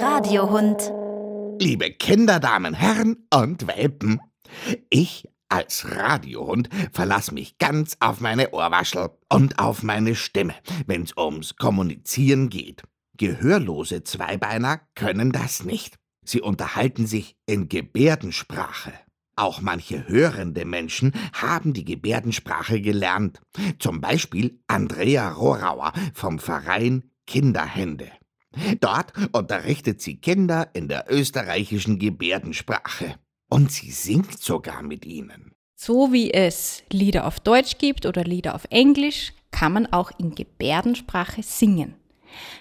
Radiohund. Liebe Kinder, Damen, Herren und Welpen, ich als Radiohund verlasse mich ganz auf meine Ohrwaschel und auf meine Stimme, wenn's ums Kommunizieren geht. Gehörlose Zweibeiner können das nicht. Sie unterhalten sich in Gebärdensprache. Auch manche hörende Menschen haben die Gebärdensprache gelernt. Zum Beispiel Andrea Rohrauer vom Verein Kinderhände. Dort unterrichtet sie Kinder in der österreichischen Gebärdensprache. Und sie singt sogar mit ihnen. So wie es Lieder auf Deutsch gibt oder Lieder auf Englisch, kann man auch in Gebärdensprache singen.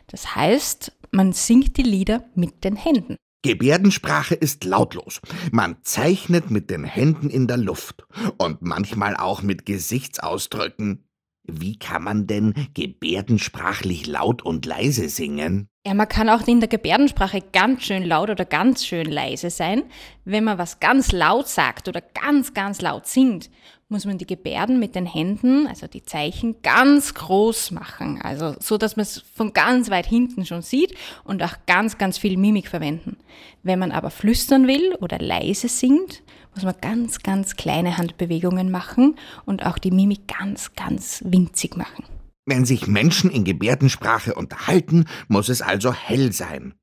Das heißt, man singt die Lieder mit den Händen. Gebärdensprache ist lautlos. Man zeichnet mit den Händen in der Luft und manchmal auch mit Gesichtsausdrücken. Wie kann man denn gebärdensprachlich laut und leise singen? Ja, man kann auch in der Gebärdensprache ganz schön laut oder ganz schön leise sein. Wenn man was ganz laut sagt oder ganz, ganz laut singt, muss man die Gebärden mit den Händen, also die Zeichen, ganz groß machen. Also so, dass man es von ganz weit hinten schon sieht und auch ganz, ganz viel Mimik verwenden. Wenn man aber flüstern will oder leise singt, muss man ganz, ganz kleine Handbewegungen machen und auch die Mimik ganz, ganz winzig machen. Wenn sich Menschen in Gebärdensprache unterhalten, muss es also hell sein.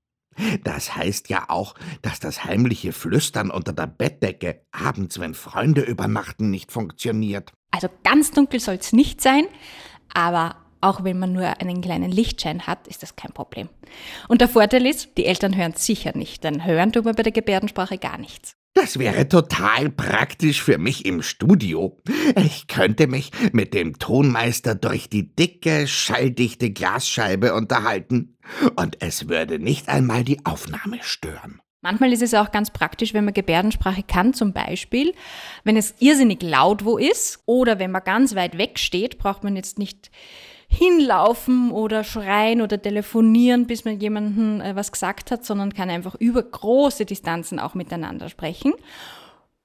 Das heißt ja auch, dass das heimliche Flüstern unter der Bettdecke abends, wenn Freunde übernachten, nicht funktioniert. Also ganz dunkel soll es nicht sein, aber auch wenn man nur einen kleinen Lichtschein hat, ist das kein Problem. Und der Vorteil ist, die Eltern hören sicher nicht, denn hören tut man bei der Gebärdensprache gar nichts. Das wäre total praktisch für mich im Studio. Ich könnte mich mit dem Tonmeister durch die dicke, schalldichte Glasscheibe unterhalten und es würde nicht einmal die Aufnahme stören. Manchmal ist es auch ganz praktisch, wenn man Gebärdensprache kann, zum Beispiel, wenn es irrsinnig laut wo ist oder wenn man ganz weit weg steht, braucht man jetzt nicht hinlaufen oder schreien oder telefonieren, bis man jemandem äh, was gesagt hat, sondern kann einfach über große Distanzen auch miteinander sprechen.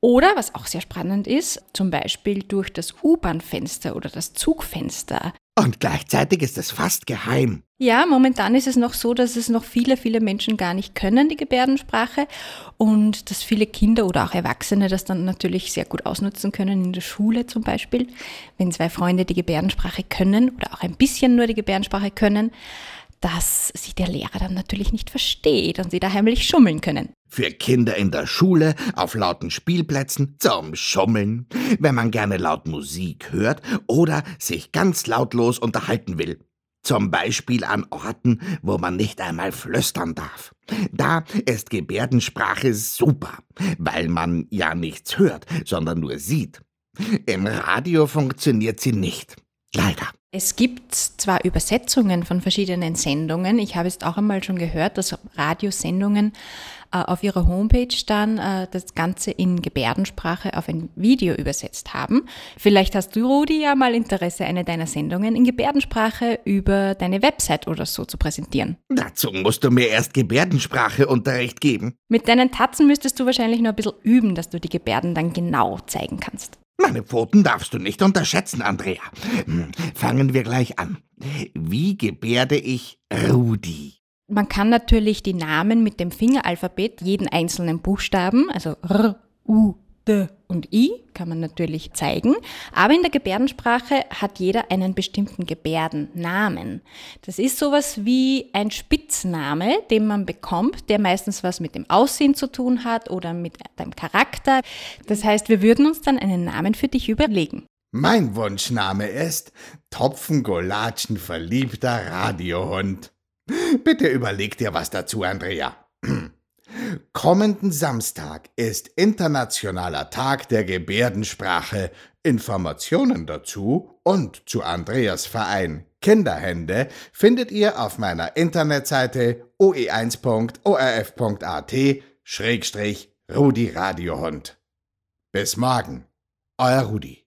Oder, was auch sehr spannend ist, zum Beispiel durch das U-Bahn-Fenster oder das Zugfenster. Und gleichzeitig ist es fast geheim. Ja, momentan ist es noch so, dass es noch viele, viele Menschen gar nicht können, die Gebärdensprache. Und dass viele Kinder oder auch Erwachsene das dann natürlich sehr gut ausnutzen können, in der Schule zum Beispiel. Wenn zwei Freunde die Gebärdensprache können oder auch ein bisschen nur die Gebärdensprache können, dass sie der Lehrer dann natürlich nicht versteht und sie da heimlich schummeln können. Für Kinder in der Schule, auf lauten Spielplätzen, zum Schummeln, wenn man gerne laut Musik hört oder sich ganz lautlos unterhalten will. Zum Beispiel an Orten, wo man nicht einmal flüstern darf. Da ist Gebärdensprache super, weil man ja nichts hört, sondern nur sieht. Im Radio funktioniert sie nicht. Leider. Es gibt zwar Übersetzungen von verschiedenen Sendungen. Ich habe es auch einmal schon gehört, dass Radiosendungen äh, auf ihrer Homepage dann äh, das Ganze in Gebärdensprache auf ein Video übersetzt haben. Vielleicht hast du, Rudi, ja mal Interesse, eine deiner Sendungen in Gebärdensprache über deine Website oder so zu präsentieren. Dazu musst du mir erst Gebärdenspracheunterricht geben. Mit deinen Tatzen müsstest du wahrscheinlich nur ein bisschen üben, dass du die Gebärden dann genau zeigen kannst. Meine Pfoten darfst du nicht unterschätzen, Andrea. Hm, fangen wir gleich an. Wie gebärde ich Rudi? Man kann natürlich die Namen mit dem Fingeralphabet, jeden einzelnen Buchstaben, also R, U, D und I, kann man natürlich zeigen. Aber in der Gebärdensprache hat jeder einen bestimmten Gebärdennamen. Das ist sowas wie ein Spitzname, den man bekommt, der meistens was mit dem Aussehen zu tun hat oder mit deinem Charakter. Das heißt, wir würden uns dann einen Namen für dich überlegen. Mein Wunschname ist Topfengolatschen verliebter Radiohund. Bitte überleg dir was dazu, Andrea. Kommenden Samstag ist Internationaler Tag der Gebärdensprache. Informationen dazu und zu Andreas Verein Kinderhände findet ihr auf meiner Internetseite oe1.orf.at Schrägstrich Rudi Radiohund. Bis morgen, euer Rudi.